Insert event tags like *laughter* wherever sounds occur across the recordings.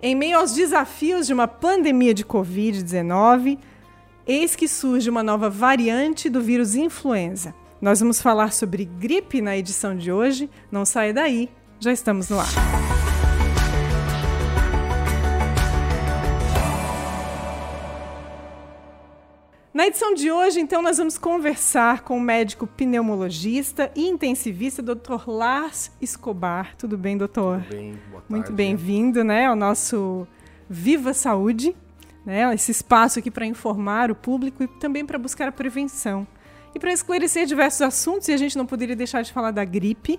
Em meio aos desafios de uma pandemia de Covid-19, eis que surge uma nova variante do vírus influenza. Nós vamos falar sobre gripe na edição de hoje. Não saia daí, já estamos no ar. Na edição de hoje, então, nós vamos conversar com o médico pneumologista e intensivista, Dr. Lars Escobar. Tudo bem, doutor? Tudo bem, boa tarde. Muito bem-vindo, né, ao nosso Viva Saúde, né, esse espaço aqui para informar o público e também para buscar a prevenção. E para esclarecer diversos assuntos, e a gente não poderia deixar de falar da gripe,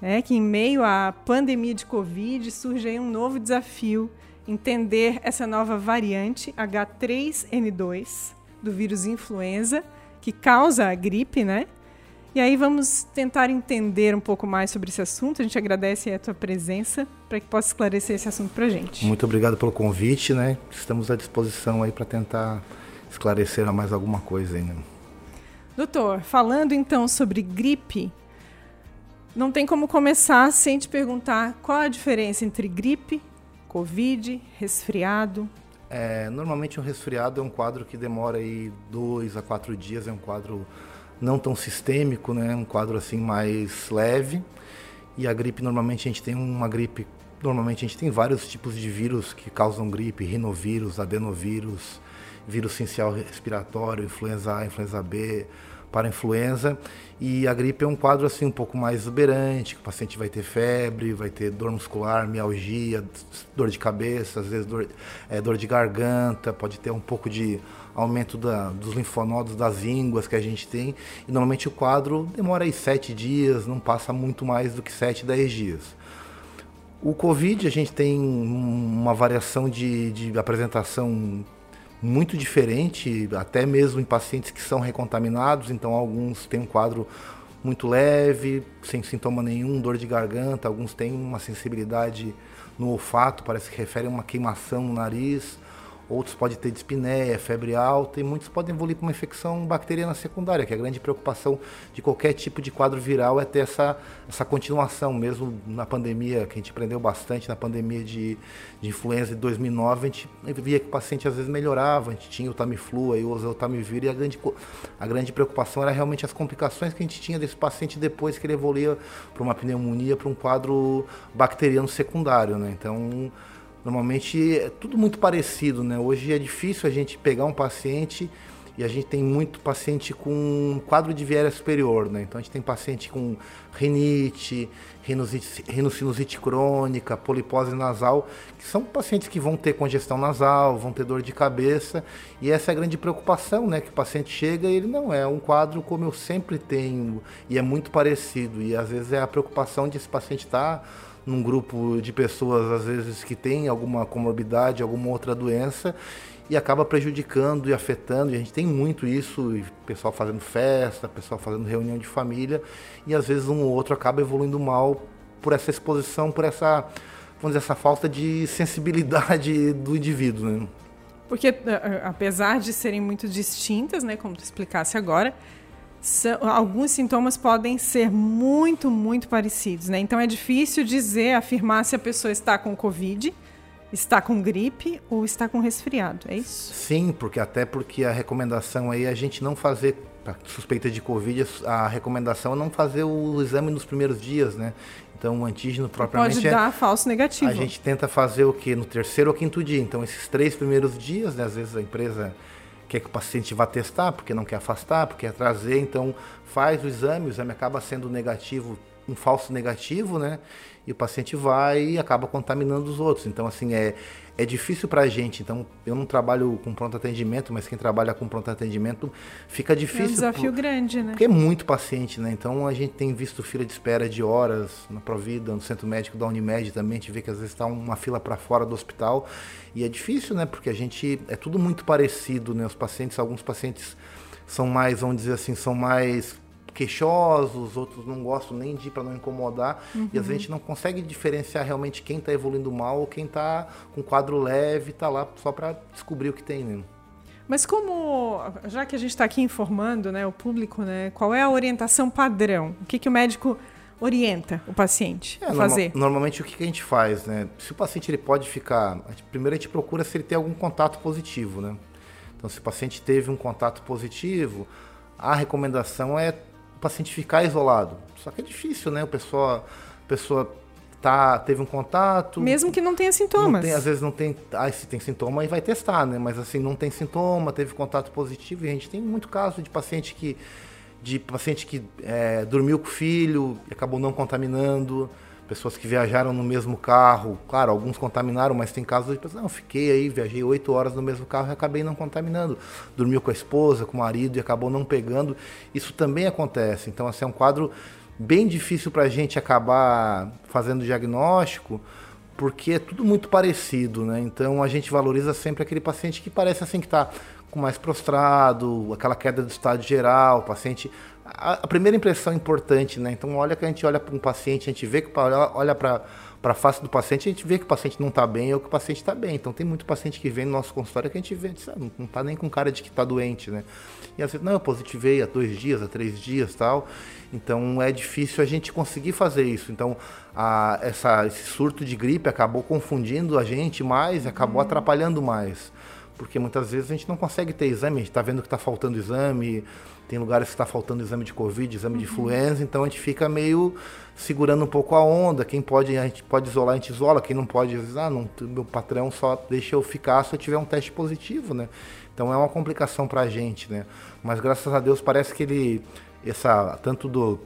né, que em meio à pandemia de Covid surge aí um novo desafio, entender essa nova variante H3N2, do vírus influenza, que causa a gripe, né? E aí vamos tentar entender um pouco mais sobre esse assunto. A gente agradece a tua presença para que possa esclarecer esse assunto para a gente. Muito obrigado pelo convite, né? Estamos à disposição aí para tentar esclarecer mais alguma coisa ainda. Doutor, falando então sobre gripe, não tem como começar sem te perguntar qual a diferença entre gripe, covid, resfriado, é, normalmente um resfriado é um quadro que demora aí dois a quatro dias, é um quadro não tão sistêmico, né? Um quadro assim mais leve. E a gripe normalmente a gente tem uma gripe, normalmente a gente tem vários tipos de vírus que causam gripe, rinovírus, adenovírus, vírus essencial respiratório, influenza A, influenza B, para influenza e a gripe é um quadro assim um pouco mais exuberante, o paciente vai ter febre, vai ter dor muscular, mialgia, dor de cabeça, às vezes dor, é, dor de garganta, pode ter um pouco de aumento da, dos linfonodos das ínguas que a gente tem e normalmente o quadro demora aí sete dias, não passa muito mais do que sete, dez dias. O Covid, a gente tem uma variação de, de apresentação muito diferente, até mesmo em pacientes que são recontaminados, então alguns têm um quadro muito leve, sem sintoma nenhum, dor de garganta, alguns têm uma sensibilidade no olfato, parece que refere a uma queimação no nariz, outros podem ter dispneia, febre alta e muitos podem evoluir para uma infecção bacteriana secundária, que é a grande preocupação de qualquer tipo de quadro viral é ter essa, essa continuação, mesmo na pandemia, que a gente aprendeu bastante na pandemia de, de influenza de 2009, a gente via que o paciente às vezes melhorava, a gente tinha o Tamiflu, aí o oseltamivir, e a grande, a grande preocupação era realmente as complicações que a gente tinha desse paciente depois que ele evoluía para uma pneumonia, para um quadro bacteriano secundário, né? Então, Normalmente é tudo muito parecido, né? Hoje é difícil a gente pegar um paciente e a gente tem muito paciente com quadro de viéria superior, né? Então a gente tem paciente com rinite, rinocinusite crônica, polipose nasal, que são pacientes que vão ter congestão nasal, vão ter dor de cabeça, e essa é a grande preocupação, né? Que o paciente chega e ele não é um quadro como eu sempre tenho, e é muito parecido, e às vezes é a preocupação de esse paciente estar tá num grupo de pessoas, às vezes, que tem alguma comorbidade, alguma outra doença, e acaba prejudicando e afetando. E a gente tem muito isso, pessoal fazendo festa, pessoal fazendo reunião de família, e às vezes um ou outro acaba evoluindo mal por essa exposição, por essa, vamos dizer, essa falta de sensibilidade *laughs* do indivíduo. Né? Porque, eh, eh, apesar de serem muito distintas, né, como tu explicasse agora, são, alguns sintomas podem ser muito, muito parecidos, né? Então é difícil dizer, afirmar se a pessoa está com Covid, está com gripe ou está com resfriado, é isso? Sim, porque até porque a recomendação aí é a gente não fazer, suspeita de Covid, a recomendação é não fazer o exame nos primeiros dias, né? Então o antígeno propriamente pode dar é, falso negativo. A gente tenta fazer o que no terceiro ou quinto dia. Então esses três primeiros dias, né, às vezes a empresa quer que o paciente vá testar, porque não quer afastar, porque quer trazer, então faz o exame, o exame acaba sendo negativo, um falso negativo, né? E o paciente vai e acaba contaminando os outros. Então, assim, é, é difícil para a gente. Então, eu não trabalho com pronto atendimento, mas quem trabalha com pronto atendimento fica difícil. É um desafio por, grande, né? Porque é muito paciente, né? Então, a gente tem visto fila de espera de horas na Provida, no centro médico da Unimed também. A gente vê que às vezes está uma fila para fora do hospital. E é difícil, né? Porque a gente. É tudo muito parecido, né? Os pacientes, alguns pacientes são mais, vamos dizer assim, são mais queixosos, outros não gostam nem de ir para não incomodar, uhum. e às vezes a gente não consegue diferenciar realmente quem está evoluindo mal ou quem está com quadro leve, está lá só para descobrir o que tem. Né? Mas como, já que a gente está aqui informando né, o público, né, qual é a orientação padrão? O que, que o médico orienta o paciente é, a fazer? Norma, normalmente o que a gente faz, né? Se o paciente ele pode ficar, a gente, primeiro a gente procura se ele tem algum contato positivo, né? Então, se o paciente teve um contato positivo, a recomendação é paciente ficar isolado. Só que é difícil, né? O pessoa, a pessoa tá, teve um contato. Mesmo que não tenha sintomas. Não tem, às vezes não tem. Ah, se tem sintoma, aí vai testar, né? Mas assim, não tem sintoma, teve contato positivo. E a gente tem muito caso de paciente que de paciente que é, dormiu com o filho e acabou não contaminando, pessoas que viajaram no mesmo carro, claro, alguns contaminaram, mas tem casos de pessoas, não, fiquei aí, viajei oito horas no mesmo carro e acabei não contaminando, dormiu com a esposa, com o marido e acabou não pegando, isso também acontece, então assim, é um quadro bem difícil para a gente acabar fazendo diagnóstico, porque é tudo muito parecido, né? Então a gente valoriza sempre aquele paciente que parece assim que está com mais prostrado, aquela queda do estado geral, o paciente. A, a primeira impressão é importante, né? Então, olha que a gente olha para um paciente, a gente vê que olha para para a face do paciente, a gente vê que o paciente não está bem ou que o paciente está bem. Então, tem muito paciente que vem no nosso consultório que a gente vê, diz, ah, não está nem com cara de que está doente, né? E às vezes, não, eu positivei há dois dias, há três dias tal. Então, é difícil a gente conseguir fazer isso. Então, a, essa, esse surto de gripe acabou confundindo a gente mais, acabou uhum. atrapalhando mais porque muitas vezes a gente não consegue ter exame, a gente está vendo que está faltando exame, tem lugares que está faltando exame de Covid, exame uhum. de influenza, então a gente fica meio segurando um pouco a onda. Quem pode, a gente pode isolar, a gente isola, quem não pode, ah, não, meu patrão só deixa eu ficar se eu tiver um teste positivo, né? Então é uma complicação para a gente, né? Mas graças a Deus parece que ele, essa, tanto do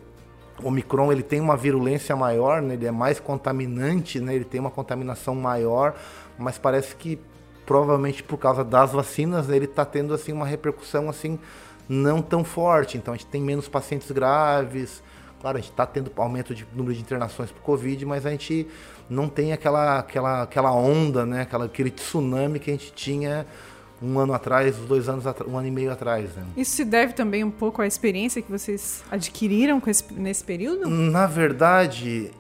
Omicron ele tem uma virulência maior, né? ele é mais contaminante, né? ele tem uma contaminação maior, mas parece que provavelmente por causa das vacinas, ele está tendo assim uma repercussão assim não tão forte. Então a gente tem menos pacientes graves. Claro, a gente está tendo aumento de número de internações por Covid, mas a gente não tem aquela, aquela, aquela onda, né? aquela, aquele tsunami que a gente tinha um ano atrás, dois anos um ano e meio atrás. Né? Isso se deve também um pouco à experiência que vocês adquiriram esse, nesse período? Na verdade,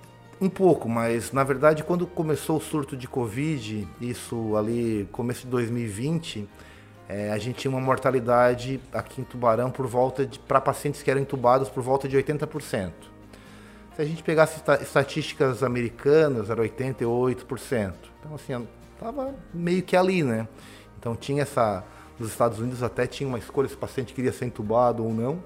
um pouco, mas na verdade quando começou o surto de Covid, isso ali começo de 2020, é, a gente tinha uma mortalidade aqui em Tubarão por volta de para pacientes que eram entubados por volta de 80%. Se a gente pegasse estatísticas americanas, era 88%. Então assim, tava meio que ali, né? Então tinha essa nos Estados Unidos até tinha uma escolha se o paciente queria ser entubado ou não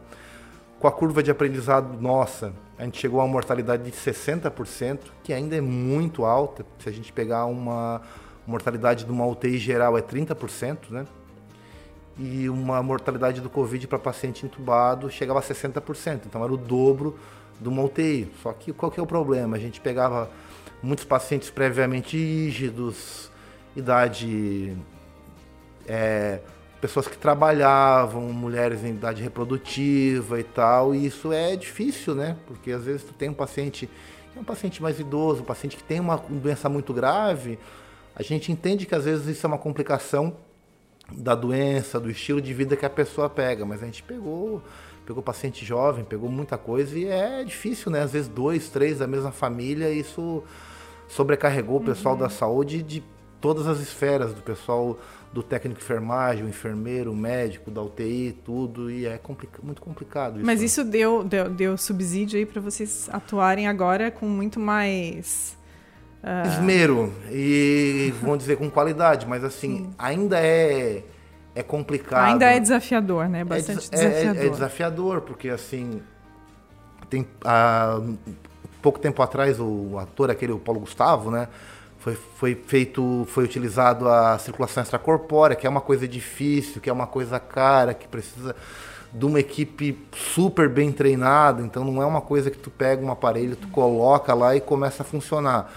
com a curva de aprendizado nossa, a gente chegou a uma mortalidade de 60%, que ainda é muito alta. Se a gente pegar uma mortalidade de uma UTI geral é 30%, né? E uma mortalidade do Covid para paciente entubado chegava a 60%, então era o dobro de uma UTI. Só que qual que é o problema? A gente pegava muitos pacientes previamente rígidos, idade é, pessoas que trabalhavam, mulheres em idade reprodutiva e tal, e isso é difícil, né? Porque às vezes tu tem um paciente, é um paciente mais idoso, um paciente que tem uma doença muito grave, a gente entende que às vezes isso é uma complicação da doença, do estilo de vida que a pessoa pega, mas a gente pegou, pegou paciente jovem, pegou muita coisa e é difícil, né? Às vezes dois, três da mesma família, isso sobrecarregou o pessoal uhum. da saúde de todas as esferas, do pessoal do técnico de enfermagem, o enfermeiro, o médico, da UTI, tudo, e é complica muito complicado isso. Mas isso deu, deu, deu subsídio aí para vocês atuarem agora com muito mais... Uh... Esmero, e vamos dizer com qualidade, mas assim, Sim. ainda é, é complicado. Ainda é desafiador, né? Bastante é, desafiador. É, é, desafiador, porque assim, tem... Há, pouco tempo atrás, o ator, aquele, o Paulo Gustavo, né? Foi, foi feito, foi utilizado a circulação extracorpórea, que é uma coisa difícil, que é uma coisa cara, que precisa de uma equipe super bem treinada, então não é uma coisa que tu pega um aparelho, tu coloca lá e começa a funcionar.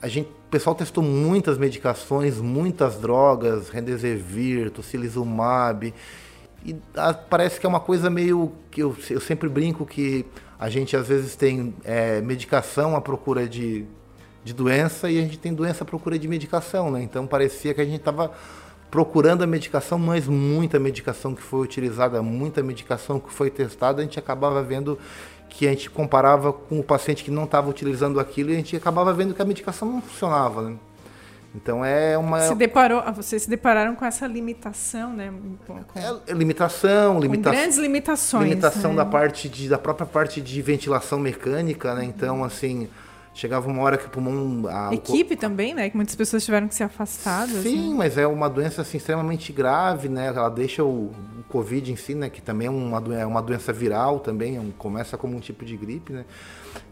A gente, o pessoal testou muitas medicações, muitas drogas, Remdesivir, Tocilizumab, e parece que é uma coisa meio que eu, eu sempre brinco que a gente às vezes tem é, medicação à procura de de doença e a gente tem doença à procura de medicação, né? Então parecia que a gente estava procurando a medicação, mas muita medicação que foi utilizada, muita medicação que foi testada, a gente acabava vendo que a gente comparava com o paciente que não estava utilizando aquilo e a gente acabava vendo que a medicação não funcionava, né? Então é uma. Se deparou, ah, vocês se depararam com essa limitação, né? Com, com, é, limitação, limita... grandes limitações. Limitação né? da parte de, da própria parte de ventilação mecânica, né? Então, assim, chegava uma hora que o pulmão. A, Equipe o... também, né? Que muitas pessoas tiveram que ser afastadas. Sim, né? mas é uma doença assim, extremamente grave, né? Ela deixa o, o Covid em si, né? Que também é uma, é uma doença viral também, é um, começa como um tipo de gripe, né?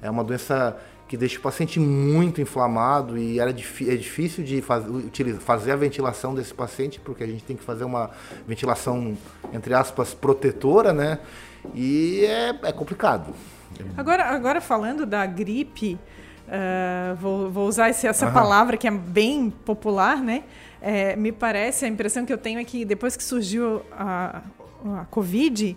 É uma doença que deixa o paciente muito inflamado e era é difícil de faz, utilizar, fazer a ventilação desse paciente, porque a gente tem que fazer uma ventilação, entre aspas, protetora, né? E é, é complicado. Agora, agora falando da gripe, uh, vou, vou, usar esse, essa uhum. palavra que é bem popular, né? É, me parece, a impressão que eu tenho é que depois que surgiu a, a Covid,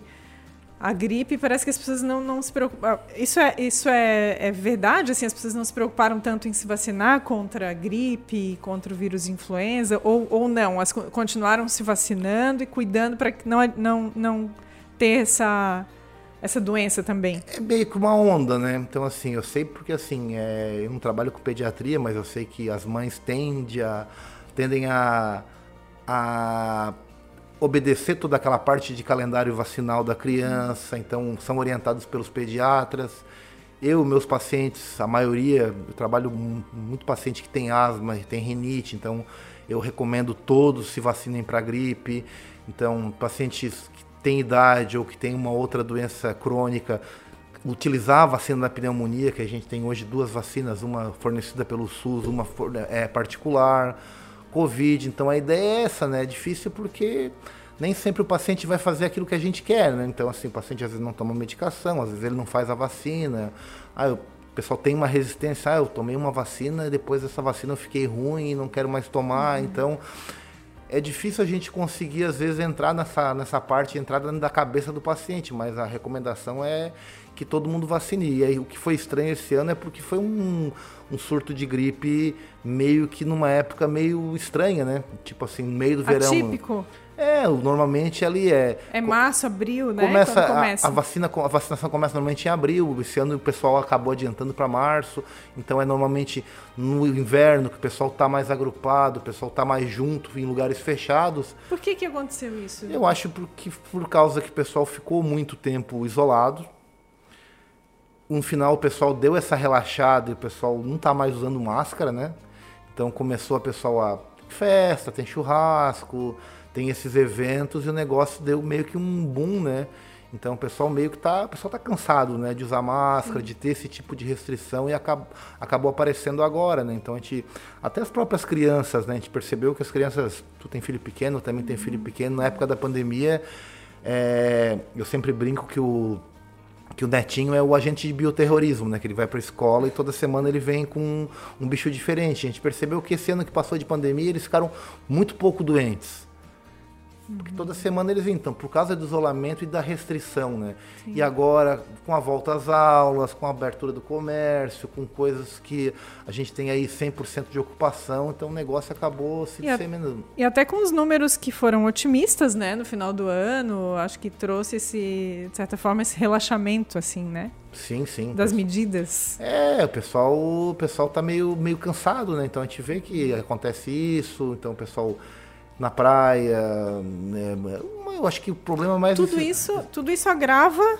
a gripe parece que as pessoas não, não se preocupam. Isso, é, isso é, é verdade? Assim, as pessoas não se preocuparam tanto em se vacinar contra a gripe, contra o vírus influenza, ou, ou não? As continuaram se vacinando e cuidando para não, não, não ter essa, essa doença também? É meio que uma onda, né? Então, assim, eu sei porque, assim, é, eu não trabalho com pediatria, mas eu sei que as mães tendem a, tendem a, a obedecer toda aquela parte de calendário vacinal da criança, então são orientados pelos pediatras. Eu, meus pacientes, a maioria, eu trabalho muito paciente que tem asma, tem rinite, então eu recomendo todos se vacinem para gripe. Então, pacientes têm idade ou que têm uma outra doença crônica, utilizar a vacina da pneumonia, que a gente tem hoje duas vacinas, uma fornecida pelo SUS, uma é, particular Covid. Então a ideia é essa, né? É difícil porque nem sempre o paciente vai fazer aquilo que a gente quer, né? Então, assim, o paciente às vezes não toma medicação, às vezes ele não faz a vacina. Ah, o pessoal tem uma resistência, ah, eu tomei uma vacina e depois dessa vacina eu fiquei ruim e não quero mais tomar. Uhum. Então, é difícil a gente conseguir, às vezes, entrar nessa, nessa parte, entrar dentro da cabeça do paciente, mas a recomendação é que todo mundo vacine. E aí, o que foi estranho esse ano é porque foi um, um surto de gripe meio que numa época meio estranha, né? Tipo assim, meio do verão. Atípico. É, normalmente ali é. É março, abril, né? Começa, começa? A, a, vacina, a vacinação começa normalmente em abril. Esse ano o pessoal acabou adiantando para março. Então é normalmente no inverno que o pessoal está mais agrupado, o pessoal está mais junto em lugares fechados. Por que, que aconteceu isso? Eu acho porque, por causa que o pessoal ficou muito tempo isolado no final o pessoal deu essa relaxada e o pessoal não está mais usando máscara, né? Então começou a pessoal a festa, tem churrasco, tem esses eventos e o negócio deu meio que um boom, né? Então o pessoal meio que tá, o pessoal tá cansado, né, de usar máscara, de ter esse tipo de restrição e acabou, acabou aparecendo agora, né? Então a gente, até as próprias crianças, né, a gente percebeu que as crianças, tu tem filho pequeno, também tem filho pequeno, na época da pandemia, é, eu sempre brinco que o que o Netinho é o agente de bioterrorismo, né? Que ele vai para a escola e toda semana ele vem com um bicho diferente. A gente percebeu que esse ano que passou de pandemia eles ficaram muito pouco doentes. Porque toda semana eles então, por causa do isolamento e da restrição, né? Sim. E agora, com a volta às aulas, com a abertura do comércio, com coisas que a gente tem aí 100% de ocupação, então o negócio acabou se disseminando. E até com os números que foram otimistas, né, no final do ano, acho que trouxe esse, de certa forma, esse relaxamento, assim, né? Sim, sim. Das medidas. É, o pessoal, o pessoal tá meio, meio cansado, né? Então a gente vê que acontece isso, então o pessoal na praia. Né? Eu acho que o problema mais. Tudo esse... isso, tudo isso agrava.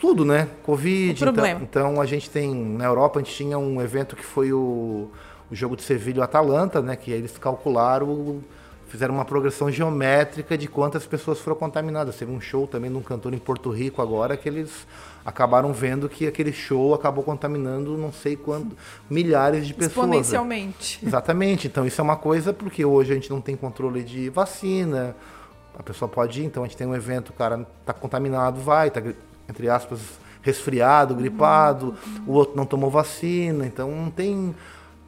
Tudo, né? Covid. O então, então, a gente tem. Na Europa a gente tinha um evento que foi o, o jogo de Sevilha Atalanta, né? Que eles calcularam fizeram uma progressão geométrica de quantas pessoas foram contaminadas. Teve um show também de um cantor em Porto Rico agora que eles acabaram vendo que aquele show acabou contaminando não sei quanto milhares de pessoas. Né? Exponencialmente. Exatamente. Então isso é uma coisa porque hoje a gente não tem controle de vacina. A pessoa pode ir, então a gente tem um evento, o cara está contaminado, vai, está entre aspas resfriado, gripado, uhum. o outro não tomou vacina, então não tem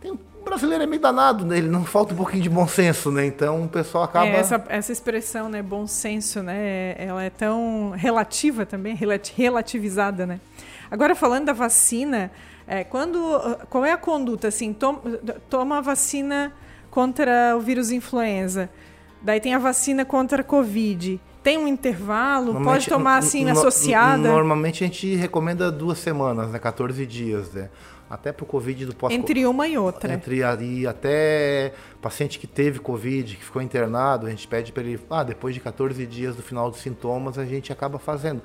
tem brasileiro é meio danado, né? Ele não falta um pouquinho de bom senso, né? Então o pessoal acaba. É, essa, essa expressão, né? Bom senso, né? Ela é tão relativa também, relativizada, né? Agora falando da vacina, é, quando, qual é a conduta assim? Toma, toma a vacina contra o vírus influenza, daí tem a vacina contra a Covid. Tem um intervalo? Pode tomar assim no, associada? Normalmente a gente recomenda duas semanas, né? 14 dias, né? Até para o Covid do pós Entre uma e outra. Entre e até paciente que teve Covid, que ficou internado, a gente pede para ele, ah, depois de 14 dias do final dos sintomas, a gente acaba fazendo.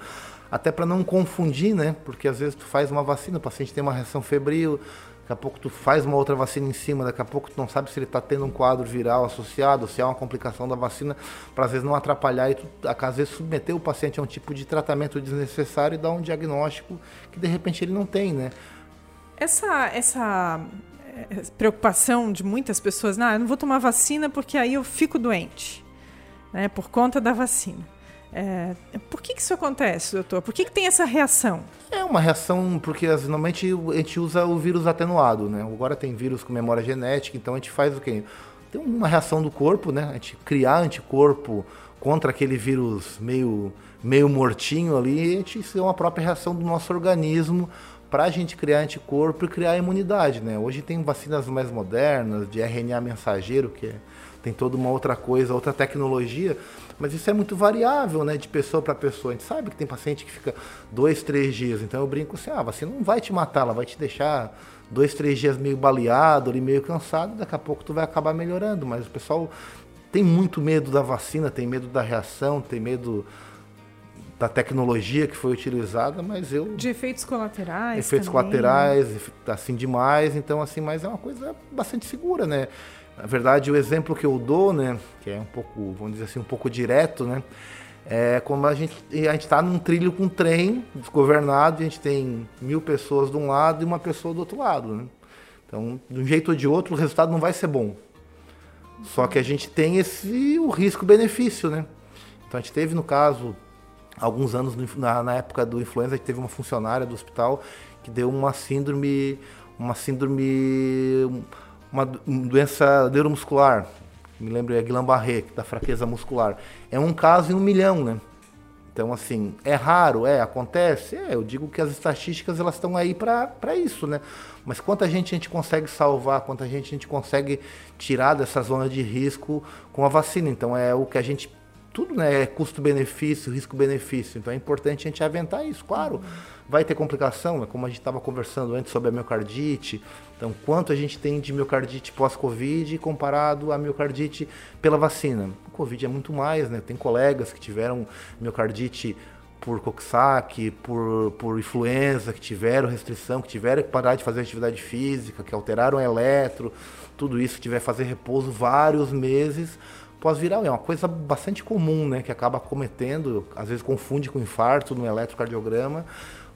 Até para não confundir, né? Porque às vezes tu faz uma vacina, o paciente tem uma reação febril, daqui a pouco tu faz uma outra vacina em cima, daqui a pouco tu não sabe se ele está tendo um quadro viral associado, se há uma complicação da vacina, para às vezes não atrapalhar e tu, às vezes submeter o paciente a um tipo de tratamento desnecessário e dar um diagnóstico que de repente ele não tem, né? Essa, essa eh, preocupação de muitas pessoas, não, eu não vou tomar vacina porque aí eu fico doente, né, por conta da vacina. É, por que, que isso acontece, doutor? Por que, que tem essa reação? É uma reação porque normalmente a gente usa o vírus atenuado, né? Agora tem vírus com memória genética, então a gente faz o quê? Tem uma reação do corpo, né? A gente criar anticorpo contra aquele vírus meio, meio mortinho ali, a gente isso é uma própria reação do nosso organismo para a gente criar anticorpo e criar imunidade, né? Hoje tem vacinas mais modernas, de RNA mensageiro, que é, tem toda uma outra coisa, outra tecnologia, mas isso é muito variável, né, de pessoa para pessoa. A gente sabe que tem paciente que fica dois, três dias. Então eu brinco assim, ah, a vacina não vai te matar, ela vai te deixar dois, três dias meio baleado, ali meio cansado. Daqui a pouco tu vai acabar melhorando. Mas o pessoal tem muito medo da vacina, tem medo da reação, tem medo da tecnologia que foi utilizada, mas eu de efeitos colaterais, efeitos também. colaterais, assim demais. Então assim, mas é uma coisa bastante segura, né? Na verdade, o exemplo que eu dou, né, que é um pouco, vamos dizer assim, um pouco direto, né, é como a gente a gente está num trilho com um trem desgovernado, a gente tem mil pessoas de um lado e uma pessoa do outro lado, né? Então, de um jeito ou de outro, o resultado não vai ser bom. Só que a gente tem esse o risco-benefício, né? Então a gente teve no caso alguns anos na, na época do influenza, teve uma funcionária do hospital que deu uma síndrome uma síndrome uma doença neuromuscular, me lembro é Guillain-Barré, da fraqueza muscular. É um caso em um milhão, né? Então, assim, é raro, é, acontece. É, eu digo que as estatísticas elas estão aí para isso, né? Mas quanta gente a gente consegue salvar, quanta gente a gente consegue tirar dessa zona de risco com a vacina. Então, é o que a gente. Tudo né, é custo-benefício, risco-benefício. Então, é importante a gente aventar isso, claro. Vai ter complicação, né? como a gente estava conversando antes sobre a miocardite, então, quanto a gente tem de miocardite pós-Covid comparado à miocardite pela vacina? O Covid é muito mais, né? Tem colegas que tiveram miocardite por Coxsackie, por, por influenza, que tiveram restrição, que tiveram que parar de fazer atividade física, que alteraram eletro, tudo isso, que tiver que fazer repouso vários meses pós-viral. É uma coisa bastante comum, né? Que acaba cometendo, às vezes confunde com infarto no eletrocardiograma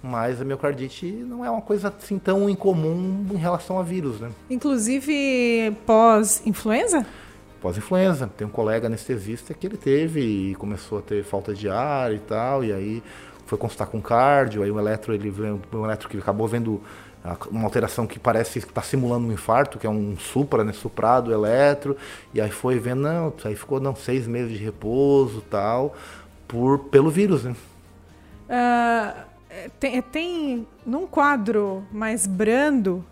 mas a miocardite não é uma coisa assim tão incomum em relação a vírus, né? Inclusive pós-influenza? Pós-influenza. Tem um colega anestesista que ele teve e começou a ter falta de ar e tal, e aí foi consultar com cardio, aí o eletro, ele um eletro que acabou vendo uma alteração que parece que está simulando um infarto, que é um supra, né, suprado eletro, e aí foi vendo, não, aí ficou não, seis meses de repouso tal, por, pelo vírus, né? Uh, tem, tem num quadro mais brando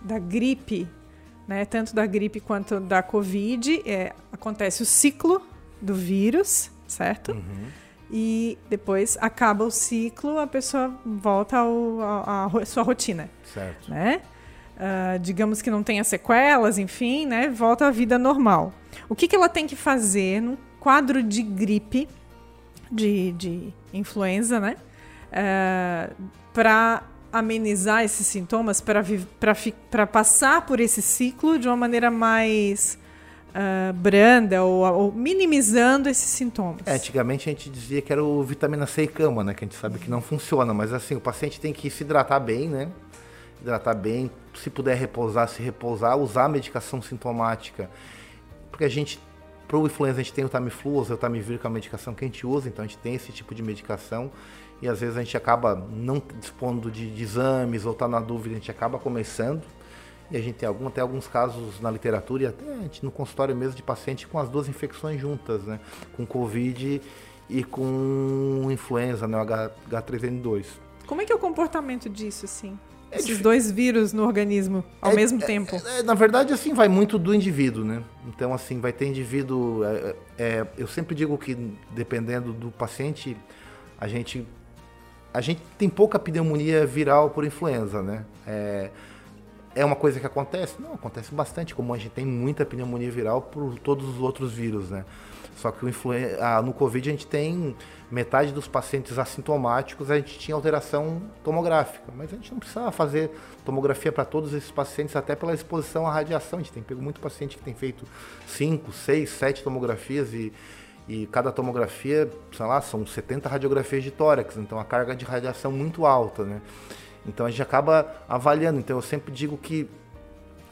da gripe, né, tanto da gripe quanto da Covid, é, acontece o ciclo do vírus, certo? Uhum. E depois acaba o ciclo, a pessoa volta à sua rotina. Certo. Né? Uh, digamos que não tenha sequelas, enfim, né? Volta à vida normal. O que, que ela tem que fazer num quadro de gripe, de, de influenza, né? é, para amenizar esses sintomas, para passar por esse ciclo de uma maneira mais uh, branda ou, ou, minimizando esses sintomas. É, antigamente a gente dizia que era o vitamina C e cama, né? Que a gente sabe que não funciona, mas assim, o paciente tem que se hidratar bem, né? Hidratar bem, se puder repousar, se repousar, usar a medicação sintomática. Porque a gente para o influenza a gente tem o Tamiflu, o Tamivir, que é a medicação que a gente usa, então a gente tem esse tipo de medicação e às vezes a gente acaba não dispondo de, de exames ou está na dúvida, a gente acaba começando. E a gente tem algum, até alguns casos na literatura e até a gente no consultório mesmo de paciente com as duas infecções juntas, né? Com Covid e com influenza, né? O H, H3N2. Como é que é o comportamento disso, assim? É Esses dois vírus no organismo ao é, mesmo é, tempo? É, na verdade, assim, vai muito do indivíduo, né? Então, assim, vai ter indivíduo... É, é, eu sempre digo que, dependendo do paciente, a gente a gente tem pouca pneumonia viral por influenza, né? É, uma coisa que acontece? Não, acontece bastante, como a gente tem muita pneumonia viral por todos os outros vírus, né? Só que influen... ah, no Covid a gente tem metade dos pacientes assintomáticos, a gente tinha alteração tomográfica, mas a gente não precisava fazer tomografia para todos esses pacientes, até pela exposição à radiação. A gente tem pego muito paciente que tem feito 5, 6, 7 tomografias e, e cada tomografia, sei lá, são 70 radiografias de tórax, então a carga de radiação muito alta, né? Então a gente acaba avaliando. Então eu sempre digo que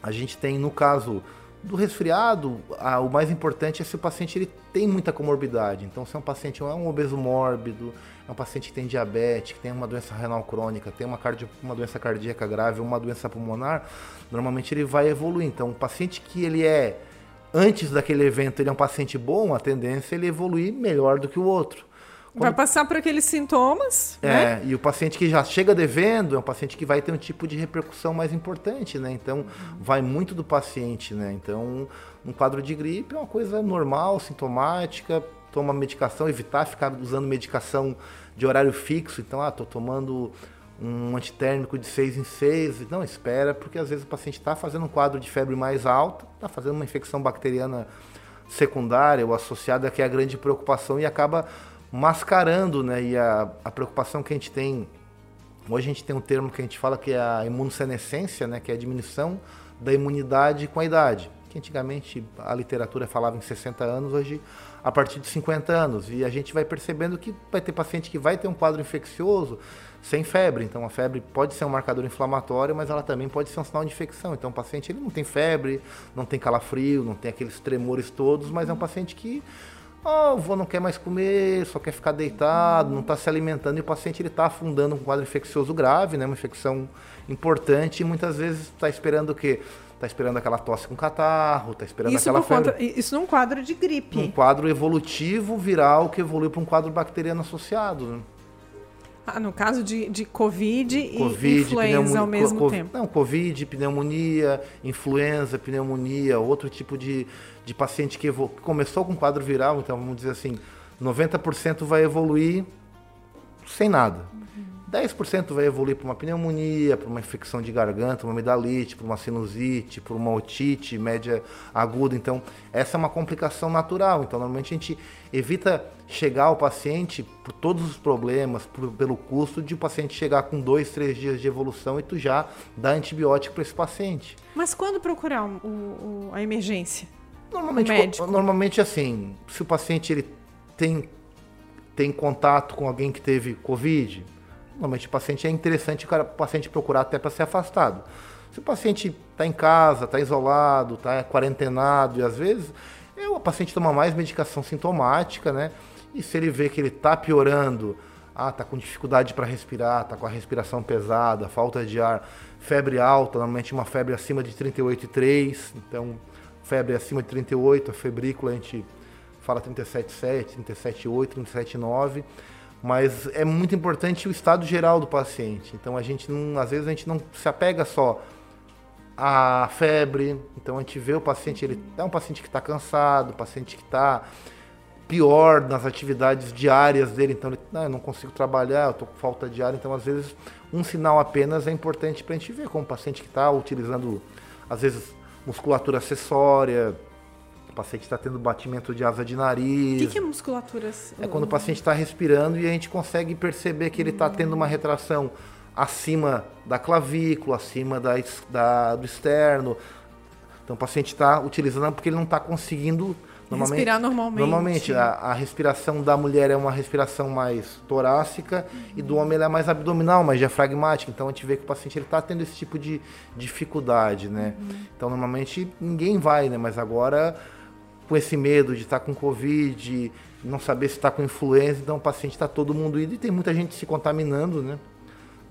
a gente tem, no caso do resfriado, a, o mais importante é se o paciente ele tem muita comorbidade. Então, se é um paciente é um obeso mórbido, é um paciente que tem diabetes, que tem uma doença renal crônica, tem uma, cardio, uma doença cardíaca grave, uma doença pulmonar, normalmente ele vai evoluir. Então, o paciente que ele é antes daquele evento, ele é um paciente bom, a tendência é ele evoluir melhor do que o outro. Quando... Vai passar por aqueles sintomas. É, né? e o paciente que já chega devendo é um paciente que vai ter um tipo de repercussão mais importante, né? Então, vai muito do paciente, né? Então, um quadro de gripe é uma coisa normal, sintomática, toma medicação, evitar ficar usando medicação de horário fixo. Então, ah, tô tomando um antitérmico de 6 em 6. Não, espera, porque às vezes o paciente está fazendo um quadro de febre mais alta, está fazendo uma infecção bacteriana secundária ou associada, que é a grande preocupação, e acaba mascarando, né? E a, a preocupação que a gente tem, hoje a gente tem um termo que a gente fala que é a imunossenescência, né? Que é a diminuição da imunidade com a idade. Que antigamente a literatura falava em 60 anos, hoje a partir de 50 anos. E a gente vai percebendo que vai ter paciente que vai ter um quadro infeccioso sem febre. Então a febre pode ser um marcador inflamatório, mas ela também pode ser um sinal de infecção. Então o paciente ele não tem febre, não tem calafrio, não tem aqueles tremores todos, mas é um paciente que Oh, o vô não quer mais comer, só quer ficar deitado, não está se alimentando e o paciente ele está afundando um quadro infeccioso grave, né? Uma infecção importante e muitas vezes está esperando o quê? Está esperando aquela tosse com catarro, está esperando isso aquela febre. Conta, isso num quadro de gripe. Um quadro evolutivo viral que evoluiu para um quadro bacteriano associado. Ah, no caso de, de COVID, COVID e influenza ao mesmo co tempo. Não, COVID, pneumonia, influenza, pneumonia, outro tipo de, de paciente que começou com quadro viral, então vamos dizer assim, 90% vai evoluir sem nada. 10% vai evoluir para uma pneumonia, para uma infecção de garganta, uma amidalite, para uma sinusite, para uma otite média aguda. Então, essa é uma complicação natural. Então, normalmente a gente evita chegar ao paciente por todos os problemas, por, pelo custo de o paciente chegar com dois, três dias de evolução e tu já dá antibiótico para esse paciente. Mas quando procurar o, o, a emergência? Normalmente, normalmente assim, se o paciente ele tem, tem contato com alguém que teve Covid, normalmente o paciente é interessante o paciente procurar até para ser afastado. Se o paciente está em casa, está isolado, está quarentenado e às vezes é, o paciente toma mais medicação sintomática, né? E se ele vê que ele está piorando, ah, está com dificuldade para respirar, está com a respiração pesada, falta de ar, febre alta, normalmente uma febre acima de 38,3, então febre acima de 38, a febrícula a gente fala 37,7, 37,8, 37,9 mas é muito importante o estado geral do paciente. Então a gente não, às vezes a gente não se apega só à febre. Então a gente vê o paciente, ele é um paciente que está cansado, paciente que está pior nas atividades diárias dele. Então ele, não, eu não consigo trabalhar, eu estou com falta de ar. Então às vezes um sinal apenas é importante para a gente ver como o paciente que está utilizando às vezes musculatura acessória, o paciente está tendo batimento de asa de nariz. O que, que é musculatura? É quando o paciente está respirando e a gente consegue perceber que ele está tendo uma retração acima da clavícula, acima da, da do externo. Então o paciente está utilizando porque ele não está conseguindo normalmente, respirar normalmente. Normalmente, a, a, respiração da mulher é uma respiração mais torácica uhum. e do homem ela é mais abdominal, mais diafragmática. Então a gente vê que o paciente está tendo esse tipo de dificuldade, né? Uhum. Então normalmente ninguém vai, né? Mas agora com esse medo de estar com Covid, não saber se está com influenza, então o paciente está todo mundo indo e tem muita gente se contaminando, né?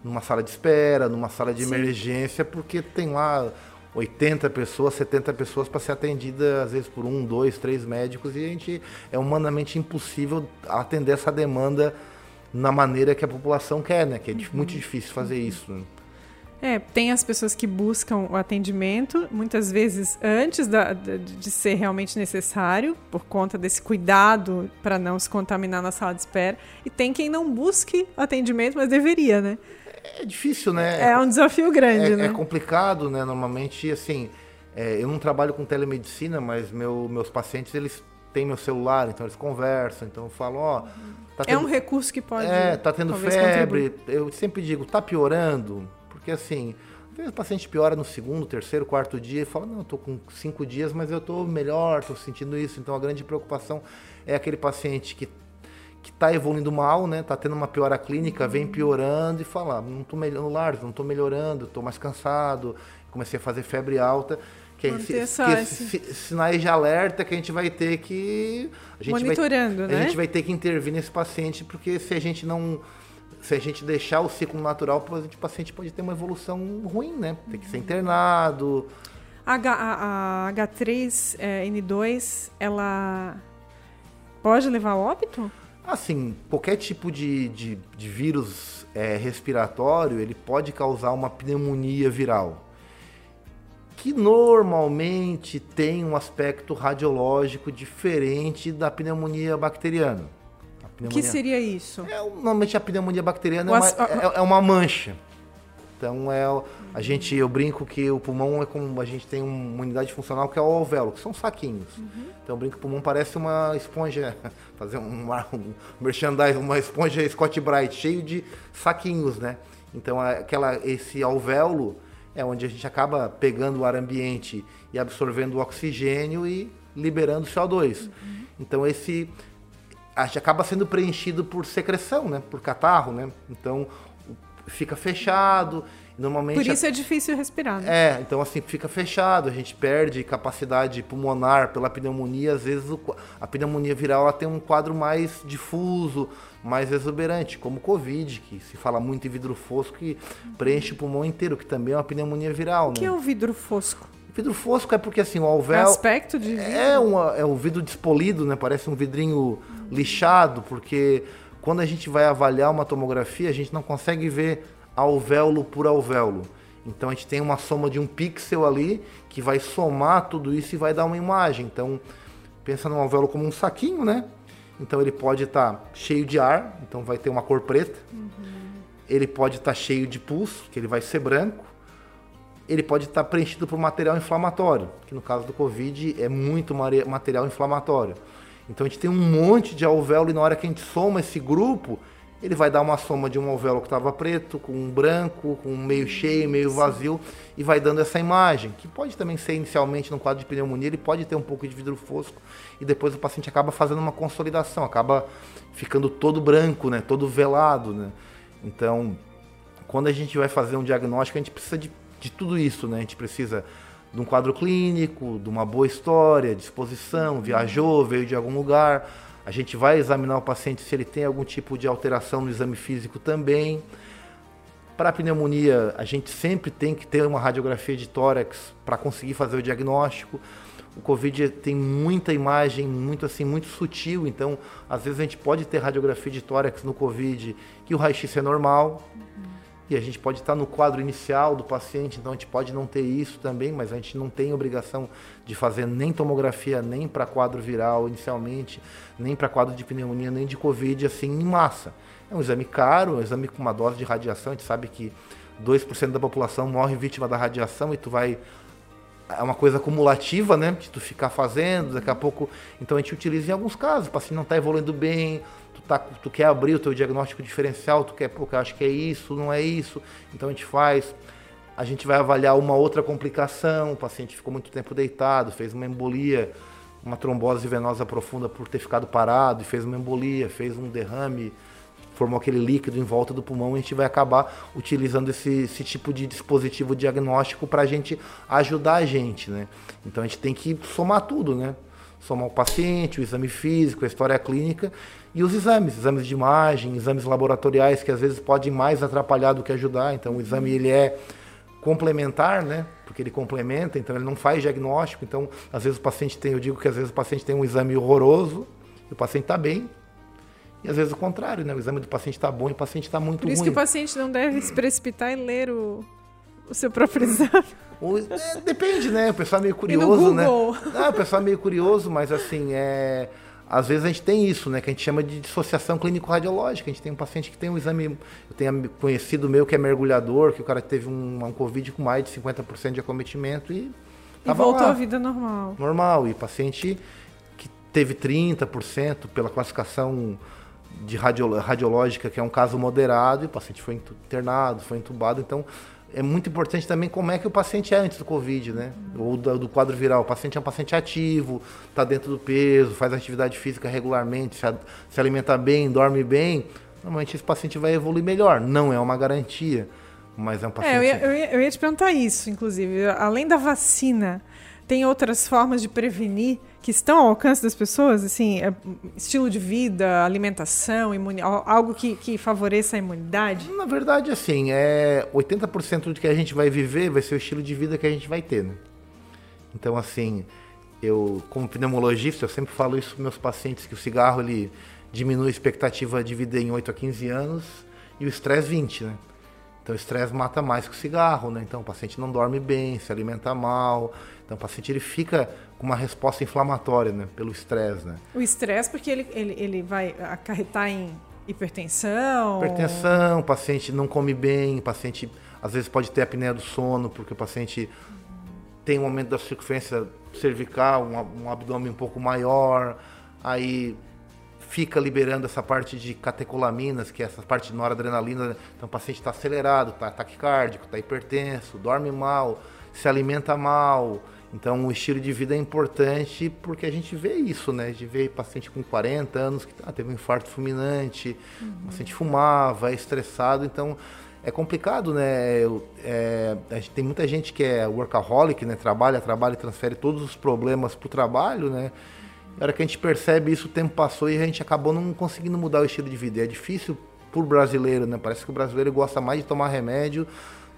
Numa sala de espera, numa sala de Sim. emergência, porque tem lá 80 pessoas, 70 pessoas para ser atendida, às vezes por um, dois, três médicos, e a gente é humanamente impossível atender essa demanda na maneira que a população quer, né? Que é uhum. muito difícil fazer isso. Né? É, tem as pessoas que buscam o atendimento, muitas vezes antes da, de ser realmente necessário, por conta desse cuidado para não se contaminar na sala de espera. E tem quem não busque atendimento, mas deveria, né? É difícil, né? É um desafio grande, é, né? É complicado, né? Normalmente, assim, é, eu não trabalho com telemedicina, mas meu, meus pacientes, eles têm meu celular, então eles conversam, então eu falo, ó... Tá tendo, é um recurso que pode... É, tá tendo febre, contribuir. eu sempre digo, tá piorando, porque assim... Às vezes o paciente piora no segundo, terceiro, quarto dia e fala, não, eu tô com cinco dias, mas eu tô melhor, tô sentindo isso. Então a grande preocupação é aquele paciente que que está evoluindo mal, né? Tá tendo uma piora clínica, vem piorando e fala, não estou melhorando, não estou melhorando, estou mais cansado, comecei a fazer febre alta, que, é esse, sinais de alerta que a gente vai ter que a gente monitorando, vai, né? A gente vai ter que intervir nesse paciente porque se a gente não se a gente deixar o ciclo natural, o paciente pode ter uma evolução ruim, né? Tem que ser internado. A, H, a, a H3N2, ela pode levar ao óbito? Assim, qualquer tipo de, de, de vírus é, respiratório, ele pode causar uma pneumonia viral, que normalmente tem um aspecto radiológico diferente da pneumonia bacteriana. O que seria isso? É, normalmente a pneumonia bacteriana é uma, é, é uma mancha. Então é a gente eu brinco que o pulmão é como a gente tem uma unidade funcional que é o alvéolo, que são saquinhos. Uhum. Então eu brinco que o pulmão parece uma esponja, *laughs* fazer um, um merchandising, uma esponja Scott Bright cheio de saquinhos, né? Então aquela esse alvéolo é onde a gente acaba pegando o ar ambiente e absorvendo o oxigênio e liberando o CO2. Uhum. Então esse a gente acaba sendo preenchido por secreção, né? Por catarro, né? Então fica fechado. Normalmente Por isso é difícil respirar. Né? É, então assim, fica fechado, a gente perde capacidade pulmonar pela pneumonia. Às vezes o... a pneumonia viral ela tem um quadro mais difuso, mais exuberante, como o Covid, que se fala muito em vidro fosco que preenche o pulmão inteiro, que também é uma pneumonia viral. O que né? é o vidro fosco? Vidro fosco é porque assim, o alvéolo. É aspecto de vidro? É, uma, é um vidro despolido, né? Parece um vidrinho lixado, porque quando a gente vai avaliar uma tomografia, a gente não consegue ver alvéolo por alvéolo. Então a gente tem uma soma de um pixel ali que vai somar tudo isso e vai dar uma imagem. Então pensa no alvéolo como um saquinho, né? Então ele pode estar tá cheio de ar, então vai ter uma cor preta. Uhum. Ele pode estar tá cheio de pus, que ele vai ser branco. Ele pode estar preenchido por material inflamatório, que no caso do Covid é muito material inflamatório. Então a gente tem um monte de alvéolo e na hora que a gente soma esse grupo, ele vai dar uma soma de um alvéolo que estava preto, com um branco, com um meio cheio, meio vazio, e vai dando essa imagem, que pode também ser inicialmente no quadro de pneumonia, ele pode ter um pouco de vidro fosco, e depois o paciente acaba fazendo uma consolidação, acaba ficando todo branco, né, todo velado. Né? Então, quando a gente vai fazer um diagnóstico, a gente precisa de, de tudo isso, né? a gente precisa de um quadro clínico, de uma boa história, disposição, viajou, veio de algum lugar. A gente vai examinar o paciente se ele tem algum tipo de alteração no exame físico também. Para a pneumonia, a gente sempre tem que ter uma radiografia de tórax para conseguir fazer o diagnóstico. O COVID tem muita imagem, muito assim, muito sutil, então às vezes a gente pode ter radiografia de tórax no COVID que o raio-x é normal. Uhum e a gente pode estar no quadro inicial do paciente, então a gente pode não ter isso também, mas a gente não tem obrigação de fazer nem tomografia, nem para quadro viral inicialmente, nem para quadro de pneumonia, nem de Covid, assim, em massa. É um exame caro, um exame com uma dose de radiação, a gente sabe que 2% da população morre vítima da radiação e tu vai é uma coisa acumulativa, né? De tu ficar fazendo, daqui a pouco. Então a gente utiliza em alguns casos. O paciente não está evoluindo bem, tá, tu quer abrir o teu diagnóstico diferencial, tu quer, eu acho que é isso, não é isso, então a gente faz. A gente vai avaliar uma outra complicação, o paciente ficou muito tempo deitado, fez uma embolia, uma trombose venosa profunda por ter ficado parado, fez uma embolia, fez um derrame, formou aquele líquido em volta do pulmão, a gente vai acabar utilizando esse, esse tipo de dispositivo diagnóstico para a gente ajudar a gente, né? Então a gente tem que somar tudo, né? Somar o paciente, o exame físico, a história clínica e os exames, exames de imagem, exames laboratoriais que às vezes podem mais atrapalhar do que ajudar. Então o exame ele é complementar, né? Porque ele complementa, então ele não faz diagnóstico. Então, às vezes o paciente tem, eu digo que às vezes o paciente tem um exame horroroso, e o paciente está bem, e às vezes o contrário, né? O exame do paciente está bom e o paciente está muito ruim. Por isso ruim. que o paciente não deve se precipitar e ler o, o seu próprio exame. O, é, depende, né? O pessoal é meio curioso, né? Ah, o pessoal é meio curioso, mas assim, é às vezes a gente tem isso, né, que a gente chama de dissociação clínico-radiológica. A gente tem um paciente que tem um exame, eu tenho conhecido meu que é mergulhador, que o cara teve um, um Covid com mais de 50% de acometimento e e voltou lá, à vida normal. Normal. E paciente que teve 30% pela classificação de radiológica, que é um caso moderado, e o paciente foi internado, foi entubado. Então, é muito importante também como é que o paciente é antes do Covid, né? Ou do, do quadro viral. O paciente é um paciente ativo, está dentro do peso, faz atividade física regularmente, se, se alimenta bem, dorme bem. Normalmente esse paciente vai evoluir melhor. Não é uma garantia, mas é um paciente. É, eu, ia, eu, ia, eu ia te perguntar isso, inclusive. Além da vacina, tem outras formas de prevenir que estão ao alcance das pessoas? Assim, é, estilo de vida, alimentação, imuni algo que, que favoreça a imunidade? Na verdade, assim, é 80% do que a gente vai viver vai ser o estilo de vida que a gente vai ter, né? Então, assim, eu, como pneumologista, eu sempre falo isso para meus pacientes, que o cigarro, ele diminui a expectativa de vida em 8 a 15 anos e o estresse 20, né? Então o estresse mata mais que o cigarro, né? Então o paciente não dorme bem, se alimenta mal. Então o paciente ele fica com uma resposta inflamatória, né? Pelo estresse, né? O estresse porque ele, ele, ele vai acarretar em hipertensão? Hipertensão, o paciente não come bem, o paciente às vezes pode ter apneia do sono, porque o paciente tem um aumento da circunferência cervical, um, um abdômen um pouco maior, aí fica liberando essa parte de catecolaminas, que é essa parte de noradrenalina. Então o paciente está acelerado, está taquicárdico, está hipertenso, dorme mal, se alimenta mal. Então o estilo de vida é importante porque a gente vê isso, né? A gente vê paciente com 40 anos que ah, teve um infarto fulminante, uhum. o paciente fumava, é estressado, então é complicado, né? É, a gente, tem muita gente que é workaholic, né? Trabalha, trabalha e transfere todos os problemas para o trabalho, né? Na hora que a gente percebe isso, o tempo passou e a gente acabou não conseguindo mudar o estilo de vida. É difícil pro brasileiro, né? Parece que o brasileiro gosta mais de tomar remédio